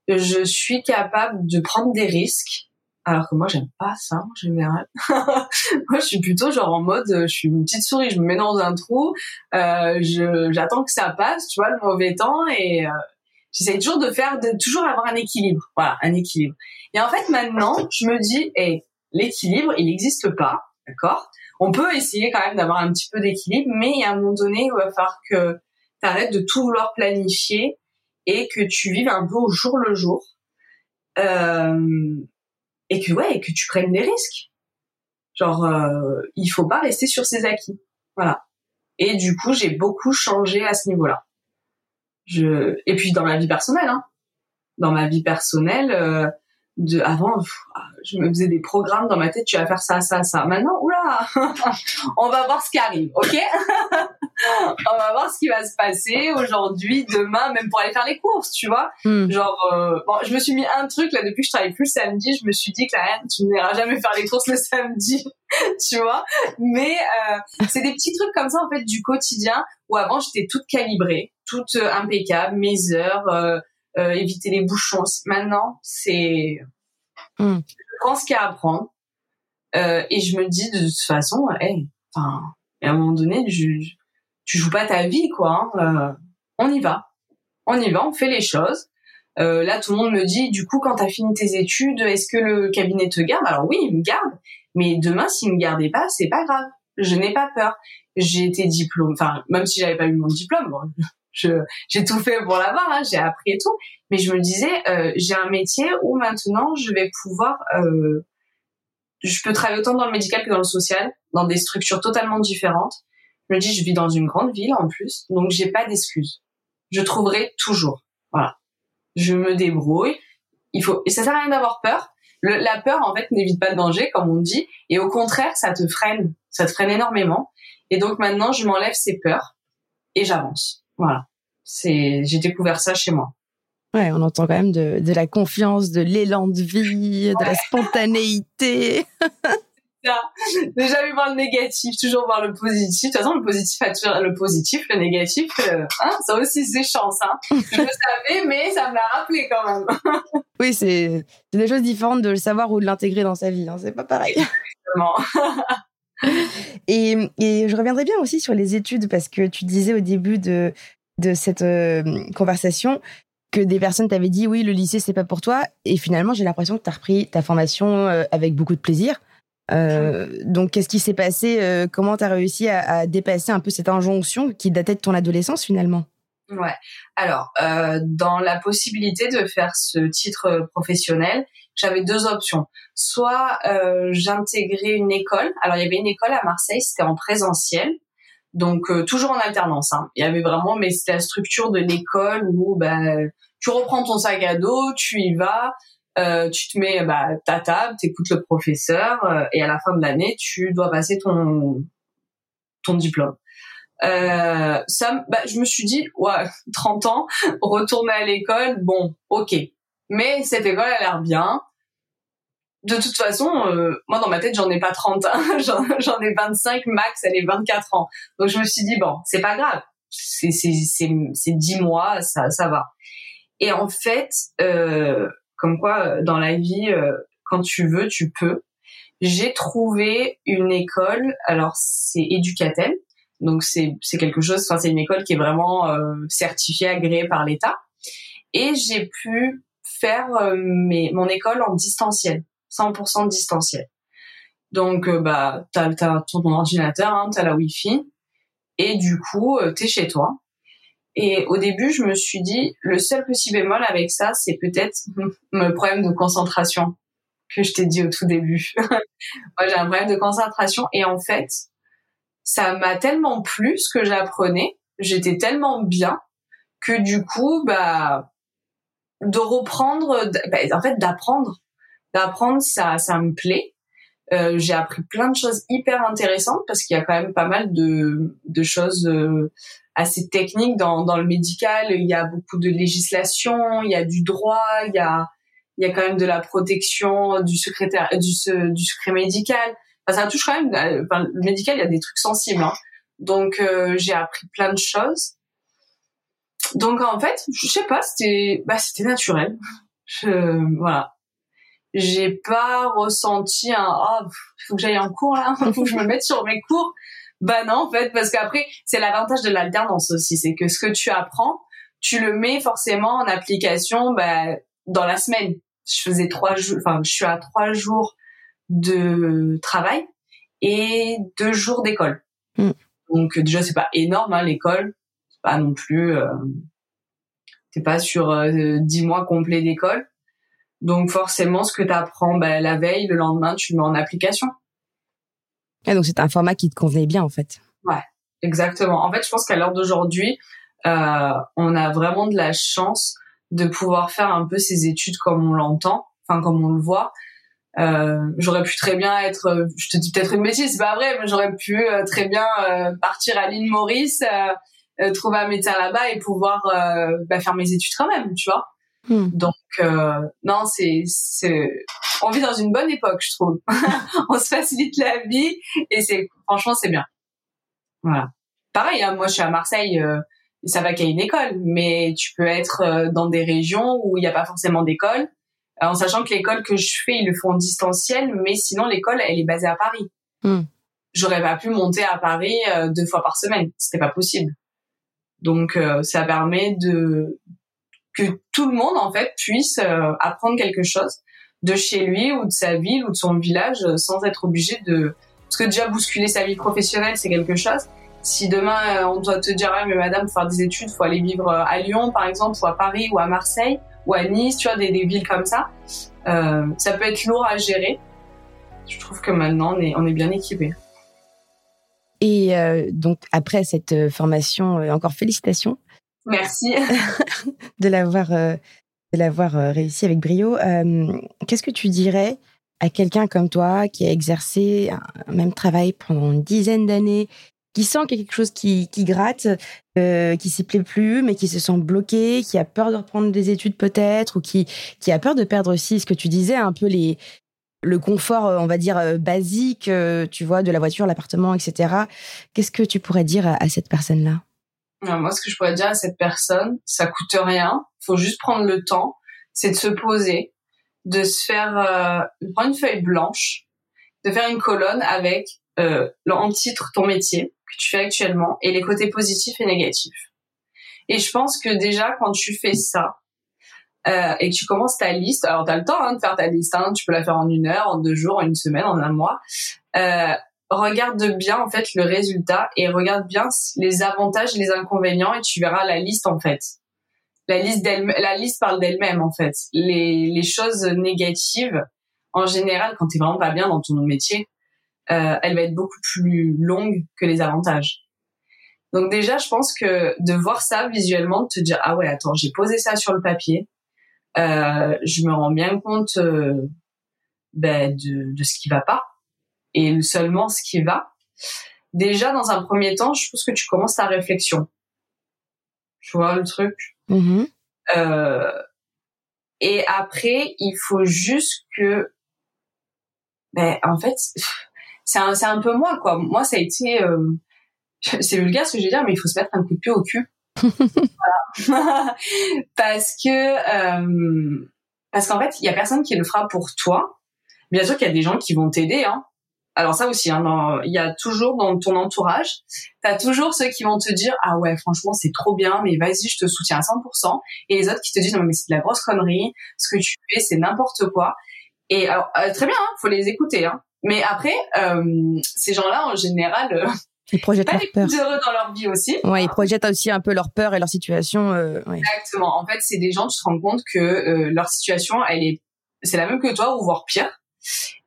je suis capable de prendre des risques alors que moi j'aime pas ça en général. [LAUGHS] moi je suis plutôt genre en mode je suis une petite souris, je me mets dans un trou, euh, je j'attends que ça passe, tu vois le mauvais temps et euh, j'essaie toujours de faire de toujours avoir un équilibre, voilà un équilibre. Et en fait maintenant je me dis hey, l'équilibre il n'existe pas, d'accord? On peut essayer quand même d'avoir un petit peu d'équilibre, mais il y a un moment donné il va falloir que tu arrêtes de tout vouloir planifier et que tu vives un peu au jour le jour. Euh, et que ouais, et que tu prennes des risques. Genre, euh, il faut pas rester sur ses acquis. Voilà. Et du coup, j'ai beaucoup changé à ce niveau-là. Je et puis dans ma vie personnelle, hein. Dans ma vie personnelle, euh, de avant je me faisais des programmes dans ma tête tu vas faire ça ça ça. Maintenant oula! [LAUGHS] On va voir ce qui arrive ok? [LAUGHS] On va voir ce qui va se passer aujourd'hui demain même pour aller faire les courses tu vois? Hmm. genre euh, bon je me suis mis un truc là depuis que je travaille plus le samedi je me suis dit que là tu n'iras jamais faire les courses le [LAUGHS] samedi tu vois? Mais euh, c'est des petits trucs comme ça en fait du quotidien où avant j'étais toute calibrée toute euh, impeccable mes heures euh, éviter les bouchons. Maintenant, c'est mm. je prends ce qu'il y a à prendre euh, et je me dis de toute façon, hey, enfin, à un moment donné, tu, tu joues pas ta vie, quoi. Hein, euh, on y va, on y va, on fait les choses. Euh, là, tout le monde me dit, du coup, quand tu as fini tes études, est-ce que le cabinet te garde? Alors oui, il me garde, mais demain, s'il me gardait pas, c'est pas grave. Je n'ai pas peur. J'ai été diplôme, enfin, même si j'avais pas eu mon diplôme, bon, j'ai tout fait pour l'avoir, hein, j'ai appris et tout. Mais je me disais, euh, j'ai un métier où maintenant je vais pouvoir, euh, je peux travailler autant dans le médical que dans le social, dans des structures totalement différentes. Je me dis, je vis dans une grande ville en plus, donc j'ai pas d'excuses. Je trouverai toujours. Voilà. Je me débrouille. Il faut, et ça sert à rien d'avoir peur. la peur, en fait, n'évite pas le danger, comme on dit, et au contraire, ça te freine. Ça te freine énormément. Et donc maintenant, je m'enlève ces peurs et j'avance. Voilà. C'est, j'ai découvert ça chez moi. Ouais, on entend quand même de, de la confiance, de l'élan de vie, de la spontanéité. [LAUGHS] ça. Ne jamais voir le négatif, toujours voir le positif. De toute façon, le positif attire le positif, le négatif, euh, hein, ça aussi c'est chance. Hein. Je le savais, mais ça me l'a rappelé quand même. [LAUGHS] oui, c'est des choses différentes de le savoir ou de l'intégrer dans sa vie. Hein. C'est pas pareil. Exactement. [LAUGHS] [LAUGHS] Et, je reviendrai bien aussi sur les études parce que tu disais au début de, de cette euh, conversation que des personnes t'avaient dit oui le lycée c'est pas pour toi et finalement j'ai l'impression que tu as repris ta formation euh, avec beaucoup de plaisir. Euh, donc qu'est-ce qui s'est passé Comment tu as réussi à, dépasser un peu cette injonction qui datait de ton adolescence finalement? Ouais. Alors, euh, dans la possibilité de faire ce titre professionnel, j'avais deux options. Soit euh, j'intégrais une école. Alors, il y avait une école à Marseille, c'était en présentiel. Donc, euh, toujours en alternance. Hein. Il y avait vraiment, mais c'était la structure de l'école où ben, tu reprends ton sac à dos, tu y vas, euh, tu te mets bah, ta table, t'écoutes le professeur, euh, et à la fin de l'année, tu dois passer ton, ton diplôme. Euh, ça, bah, je me suis dit, ouais, [LAUGHS] 30 ans, [LAUGHS] retourner à l'école, bon, ok. Mais cette école a l'air bien. De toute façon, euh, moi dans ma tête, j'en ai pas 30, hein. [LAUGHS] j'en ai 25 max, elle est 24 ans. Donc je me suis dit, bon, c'est pas grave, c'est c'est 10 mois, ça, ça va. Et en fait, euh, comme quoi, dans la vie, euh, quand tu veux, tu peux. J'ai trouvé une école, alors c'est Educatel, donc c'est quelque chose. Enfin, c'est une école qui est vraiment euh, certifiée, agréée par l'État. Et j'ai pu faire euh, mes, mon école en distanciel, 100% distanciel. Donc euh, bah t'as as ton ordinateur, hein, t'as la Wi-Fi, et du coup euh, t'es chez toi. Et au début, je me suis dit, le seul petit bémol avec ça, c'est peut-être [LAUGHS] le problème de concentration que je t'ai dit au tout début. [LAUGHS] Moi, j'ai un problème de concentration et en fait, ça m'a tellement plu ce que j'apprenais, j'étais tellement bien que du coup, bah, de reprendre, bah, en fait, d'apprendre, d'apprendre, ça, ça me plaît. Euh, j'ai appris plein de choses hyper intéressantes parce qu'il y a quand même pas mal de, de choses euh, assez techniques dans, dans le médical. Il y a beaucoup de législation, il y a du droit, il y a, il y a quand même de la protection du secrétaire, du, du secret médical ça touche quand même. Euh, enfin, le médical, il y a des trucs sensibles. Hein. Donc, euh, j'ai appris plein de choses. Donc, en fait, je sais pas, c'était, bah, c'était naturel. Je, voilà. j'ai pas ressenti un ah faut que j'aille en cours là, faut que je me mette sur mes cours. Bah non en fait parce qu'après c'est l'avantage de l'alternance aussi, c'est que ce que tu apprends, tu le mets forcément en application bah, dans la semaine. Je faisais trois jours, enfin je suis à trois jours de travail et deux jours d'école. Mm. Donc déjà c'est pas énorme hein, l'école, c'est pas non plus euh, t'es pas sur euh, dix mois complets d'école. Donc forcément ce que tu apprends bah, la veille, le lendemain tu le mets en application. Et donc c'est un format qui te convenait bien en fait. Ouais, exactement. En fait je pense qu'à l'heure d'aujourd'hui euh, on a vraiment de la chance de pouvoir faire un peu ces études comme on l'entend, enfin comme on le voit. Euh, j'aurais pu très bien être, euh, je te dis peut-être une bêtise, c'est pas vrai, mais j'aurais pu euh, très bien partir à l'île Maurice, trouver un médecin là-bas et pouvoir bah, faire mes études quand même, tu vois. Hmm. Donc non, c'est c'est on vit dans une bonne époque, je trouve. [LAUGHS] on se facilite la vie et c'est franchement c'est bien. Voilà. Pareil, hein, moi je suis à Marseille ça va qu'il y ait une école, mais tu peux être euh, dans des régions où il n'y a pas forcément d'école, euh, en sachant que l'école que je fais, ils le font en distanciel, mais sinon l'école, elle est basée à Paris. Hmm. J'aurais pas pu monter à Paris euh, deux fois par semaine, c'était pas possible. Donc ça permet de que tout le monde en fait puisse apprendre quelque chose de chez lui ou de sa ville ou de son village sans être obligé de parce que déjà bousculer sa vie professionnelle c'est quelque chose si demain euh, on doit te dire, ah, mais madame, pour faire des études, faut aller vivre euh, à Lyon, par exemple, ou à Paris, ou à Marseille, ou à Nice, tu vois, des, villes comme ça, euh, ça peut être lourd à gérer. Je trouve que maintenant, on est, on est bien équipé. Et donc, après cette formation, encore félicitations. Merci. [LAUGHS] de l'avoir de l'avoir réussi avec brio. Qu'est-ce que tu dirais à quelqu'un comme toi qui a exercé un même travail pendant une dizaine d'années, qui sent quelque chose qui, gratte, euh, qui s'y plaît plus, mais qui se sent bloqué, qui a peur de reprendre des études peut-être, ou qui, qui a peur de perdre aussi ce que tu disais, un peu les, le confort, euh, on va dire, euh, basique, tu vois, de la voiture, l'appartement, etc. Qu'est-ce que tu pourrais dire à, cette personne-là? Moi, ce que je pourrais dire à cette personne, ça coûte rien, faut juste prendre le temps, c'est de se poser, de se faire, de prendre une feuille blanche, de faire une colonne avec euh, en titre ton métier que tu fais actuellement et les côtés positifs et négatifs. Et je pense que déjà quand tu fais ça euh, et que tu commences ta liste, alors tu as le temps hein, de faire ta liste, hein, tu peux la faire en une heure, en deux jours, en une semaine, en un mois. Euh, regarde bien en fait le résultat et regarde bien les avantages et les inconvénients et tu verras la liste en fait. La liste la liste parle d'elle-même en fait. Les, les choses négatives en général quand tu es vraiment pas bien dans ton métier, euh, elle va être beaucoup plus longue que les avantages. Donc déjà, je pense que de voir ça visuellement, de te dire ah ouais, attends, j'ai posé ça sur le papier, euh, je me rends bien compte euh, ben, de, de ce qui va pas et seulement ce qui va. Déjà, dans un premier temps, je pense que tu commences ta réflexion. Tu vois le truc? Mm-hmm. Euh, et après, il faut juste que, ben, en fait, c'est un, c'est un peu moi quoi. Moi ça a été euh, c'est vulgaire ce que je vais dire mais il faut se mettre un coup de pied au cul. [LAUGHS] parce que euh, parce qu'en fait, il y a personne qui le fera pour toi. Bien sûr qu'il y a des gens qui vont t'aider hein. Alors ça aussi, hein, il y a toujours dans ton entourage, tu as toujours ceux qui vont te dire ah ouais franchement c'est trop bien, mais vas-y je te soutiens à 100%, et les autres qui te disent non mais c'est de la grosse connerie, ce que tu fais c'est n'importe quoi. Et alors euh, très bien, hein, faut les écouter, hein. Mais après, euh, ces gens-là, en général, euh, ils projettent pas leur peur. heureux dans leur vie aussi. Ouais, ils projettent aussi un peu leur peur et leur situation. Euh, ouais. Exactement. En fait, c'est des gens, tu te rends compte que euh, leur situation, elle est, c'est la même que toi ou voire pire.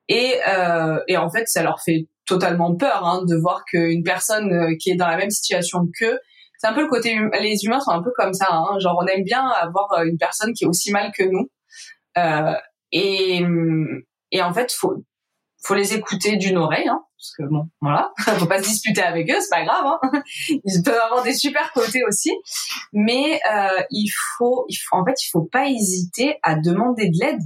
Et euh, et en fait, ça leur fait totalement peur hein, de voir qu'une personne euh, qui est dans la même situation qu'eux, c'est un peu le côté hum, les humains sont un peu comme ça. Hein, genre, on aime bien avoir une personne qui est aussi mal que nous. Euh, et et en fait, faut faut les écouter d'une oreille, hein, parce que bon, voilà, [LAUGHS] faut pas se disputer avec eux, c'est pas grave. Hein. [LAUGHS] Ils peuvent avoir des super côtés aussi, mais euh, il faut, il faut, en fait, il faut pas hésiter à demander de l'aide.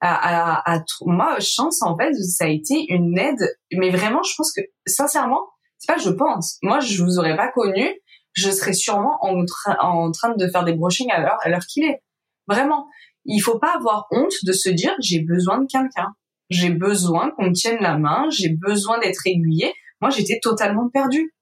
À, à, à, moi, chance en fait, ça a été une aide, mais vraiment, je pense que sincèrement, c'est pas je pense. Moi, je vous aurais pas connu, je serais sûrement en, train en train de faire des brushings à l'heure à l'heure qu'il est. Vraiment, il faut pas avoir honte de se dire j'ai besoin de quelqu'un. J'ai besoin qu'on me tienne la main, j'ai besoin d'être aiguillée. Moi, j'étais totalement perdue.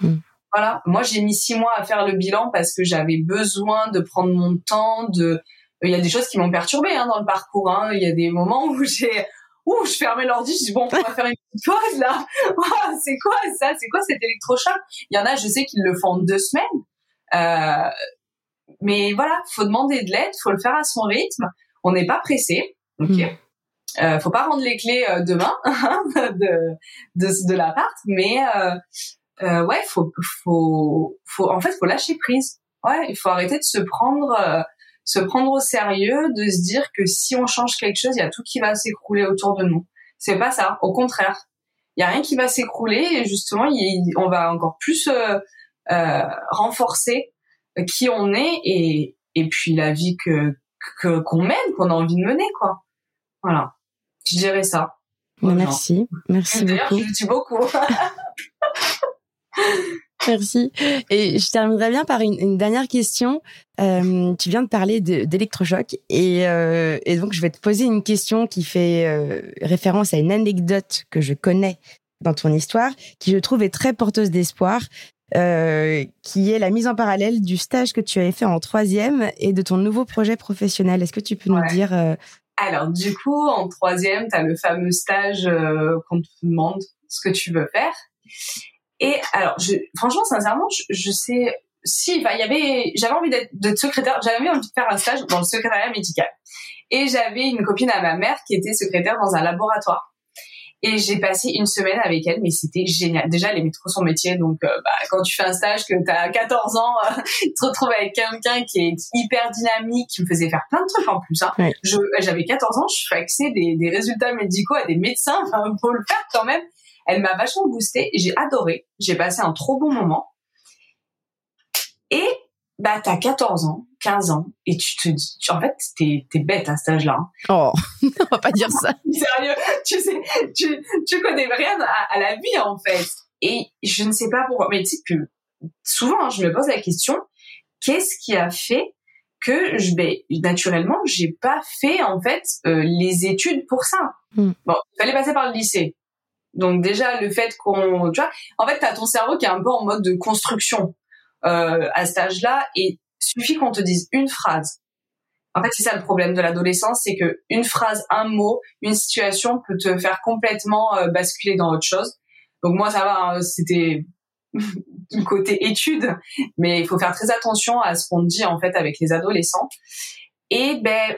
Hmm. Voilà. Moi, j'ai mis six mois à faire le bilan parce que j'avais besoin de prendre mon temps. De, il y a des choses qui m'ont perturbée hein, dans le parcours. Hein. Il y a des moments où j'ai, ouh, je fermais l'ordi, je dis bon, on va faire une petite pause là. [LAUGHS] c'est quoi ça? C'est quoi cet électrochoc? Il y en a, je sais qu'ils le font en deux semaines. Euh, mais voilà, faut demander de l'aide, faut le faire à son rythme. On n'est pas pressé, ok. Hmm. Euh, faut pas rendre les clés euh, demain [LAUGHS] de de, de l'appart, mais euh, euh, ouais, faut faut faut en fait faut lâcher prise. Ouais, il faut arrêter de se prendre euh, se prendre au sérieux, de se dire que si on change quelque chose, il y a tout qui va s'écrouler autour de nous. C'est pas ça, au contraire. Il y a rien qui va s'écrouler et justement, on va encore plus euh, renforcer qui on est et et puis la vie que que qu'on mène, qu'on a envie de mener quoi. Voilà. Je dirais ça. Merci, merci D'ailleurs, beaucoup. je dis beaucoup. [LAUGHS] Merci. Et je terminerai bien par une, dernière question. Euh, tu viens de parler d'électrochoc et, euh, et, donc je vais te poser une question qui fait euh, référence à une anecdote que je connais dans ton histoire, qui je trouve est très porteuse d'espoir, euh, qui est la mise en parallèle du stage que tu avais fait en troisième et de ton nouveau projet professionnel. Est-ce que tu peux nous dire euh, Alors du coup, en troisième, tu as le fameux stage euh, qu'on te demande ce que tu veux faire. Et alors, je, franchement, sincèrement, je, je sais si, il y avait, j'avais envie d'être secrétaire, j'avais envie de faire un stage dans le secrétariat médical. Et j'avais une copine à ma mère qui était secrétaire dans un laboratoire. Et j'ai passé une semaine avec elle, mais c'était génial. Déjà, elle aimait trop son métier, donc euh, bah, quand tu fais un stage, que tu as 14 ans, euh, [LAUGHS] tu te retrouves avec quelqu'un qui est hyper dynamique, qui me faisait faire plein de trucs en plus. Hein. J'avais 14 ans, je faxais des, des résultats médicaux à des médecins, [LAUGHS] enfin, faut le faire quand même. Elle m'a vachement boosté j'ai adoré. J'ai passé un trop bon moment. Et bah t'as 14 ans, 15 ans et tu te dis, en fait t'es es bête à cet âge-là. Hein. Oh, [LAUGHS] on va pas dire ça. [LAUGHS] Sérieux, tu sais, tu tu connais rien à, la vie en fait. Et je ne sais pas pourquoi, mais tu sais que souvent hein, je me pose la question, qu'est-ce qui a fait que je ben, naturellement j'ai pas fait en fait euh, les études pour ça. Hmm. Bon, il fallait passer par le lycée. Donc déjà le fait qu'on, tu vois, en fait t'as ton cerveau qui est un peu en mode de construction euh, à cet âge-là et suffit qu'on te dise une phrase. En fait c'est ça le problème de l'adolescence, c'est que une phrase, un mot, une situation peut te faire complètement euh, basculer dans autre chose. Donc moi ça va, hein, c'était [LAUGHS] du côté études, mais il faut faire très attention à ce qu'on dit en fait avec les adolescents. Et ben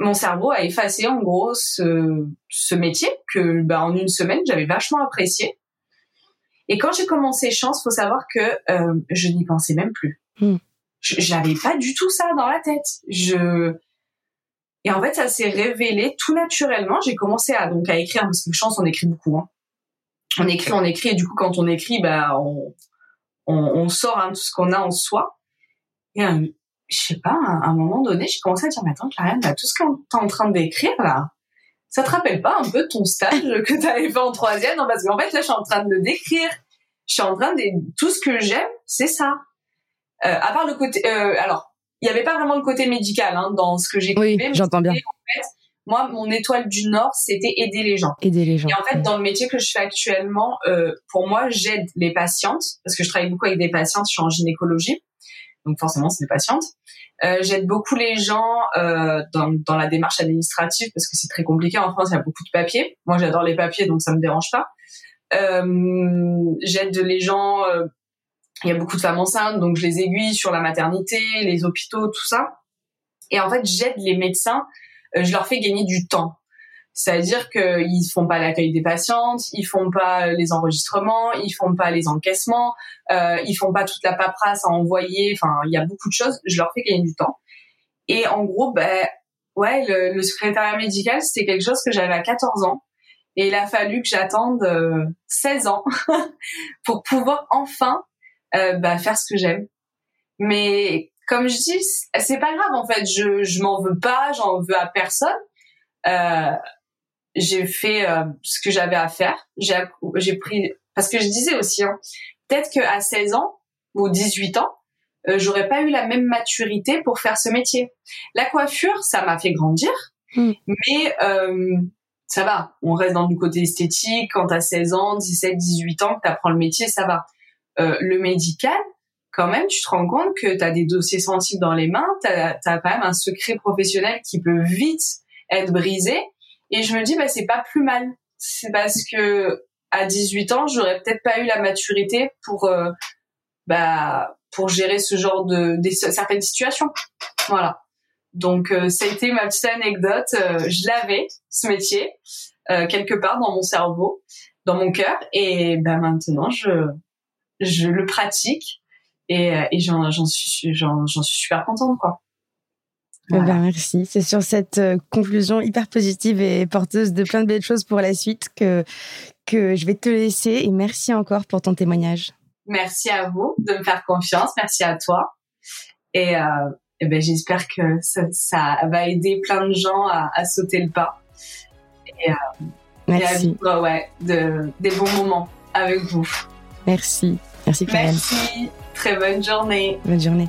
mon cerveau a effacé en gros ce, ce métier que bah, en une semaine j'avais vachement apprécié. Et quand j'ai commencé Chance, faut savoir que euh, je n'y pensais même plus. Hmm. J'avais pas du tout ça dans la tête. Je et en fait ça s'est révélé tout naturellement. J'ai commencé à donc à écrire parce que Chance on écrit beaucoup. Hein. On écrit, on écrit et du coup quand on écrit bah on on, on sort hein, tout ce qu'on a en soi. Et je sais pas, à un moment donné, j'ai commencé à dire, mais attends, Clariane, bah, tout ce que t'es en train d'écrire, là, ça te rappelle pas un peu ton stage que t'avais fait en troisième? Non, parce qu'en fait, là, je suis en train de le décrire. Je suis en train de, tout ce que j'aime, c'est ça. Euh, à part le côté, euh, alors, il y avait pas vraiment le côté médical, hein, dans ce que j'ai Oui, j'entends bien. En fait, moi, mon étoile du Nord, c'était aider les gens. Aider les gens. Et en fait, dans le métier que je fais actuellement, euh, pour moi, j'aide les patientes, parce que je travaille beaucoup avec des patientes, je suis en gynécologie donc forcément c'est des patientes. Euh, J'aide beaucoup les gens euh, dans, dans, la démarche administrative parce que c'est très compliqué en France, il y a beaucoup de papiers. Moi j'adore les papiers donc ça me dérange pas. Euh, J'aide les gens, euh, il y a beaucoup de femmes enceintes donc je les aiguille sur la maternité, les hôpitaux, tout ça. Et en fait j'aide les médecins, euh, je leur fais gagner du temps. C'est-à-dire qu'ils font pas l'accueil des patientes, ils font pas les enregistrements, ils font pas les encaissements, euh, ils font pas toute la paperasse à envoyer. Enfin, il y a beaucoup de choses. Je leur fais gagner du temps. Et en gros, ben ouais, le, secrétariat médical, c'était quelque chose que j'avais à 14 ans. Et il a fallu que j'attende 16 euh, ans [LAUGHS] pour pouvoir enfin euh, bah, faire ce que j'aime. Mais comme je dis, c'est pas grave en fait. Je je m'en veux pas, j'en veux à personne. Euh, j'ai fait euh, ce que j'avais à faire. J'ai j'ai pris parce que je disais aussi hein, peut-être que à 16 ans ou 18 ans, euh, j'aurais pas eu la même maturité pour faire ce métier. La coiffure, ça m'a fait grandir, Mm. mais euh, ça va. On reste dans du côté esthétique. Quand t'as 16 ans, 17, 18 ans, que t'apprends le métier, ça va. Euh, le médical, quand même, tu te rends compte que t'as des dossiers sensibles dans les mains, t'as as quand même un secret professionnel qui peut vite être brisé. Et je me dis, bah c'est pas plus mal. C'est parce que à 18 ans, j'aurais peut-être pas eu la maturité pour euh, bah pour gérer ce genre de des, certaines situations. Voilà. Donc euh, ça a été ma petite anecdote. Euh, je l'avais ce métier euh, quelque part dans mon cerveau, dans mon cœur, et ben maintenant je je le pratique et, et j'en suis j'en suis super contente quoi. Eh ben, merci. C'est sur cette conclusion hyper positive et porteuse de plein de belles choses pour la suite que, que je vais te laisser. Et merci encore pour ton témoignage. Merci à vous de me faire confiance. Merci à toi. Et, euh, et ben, j'espère que ça, ça, va aider plein de gens à, à sauter le pas. Et, euh, merci. et à vivre ouais, de, des bons moments avec vous. Merci. Merci, Karen. Merci. Très bonne journée. Bonne journée.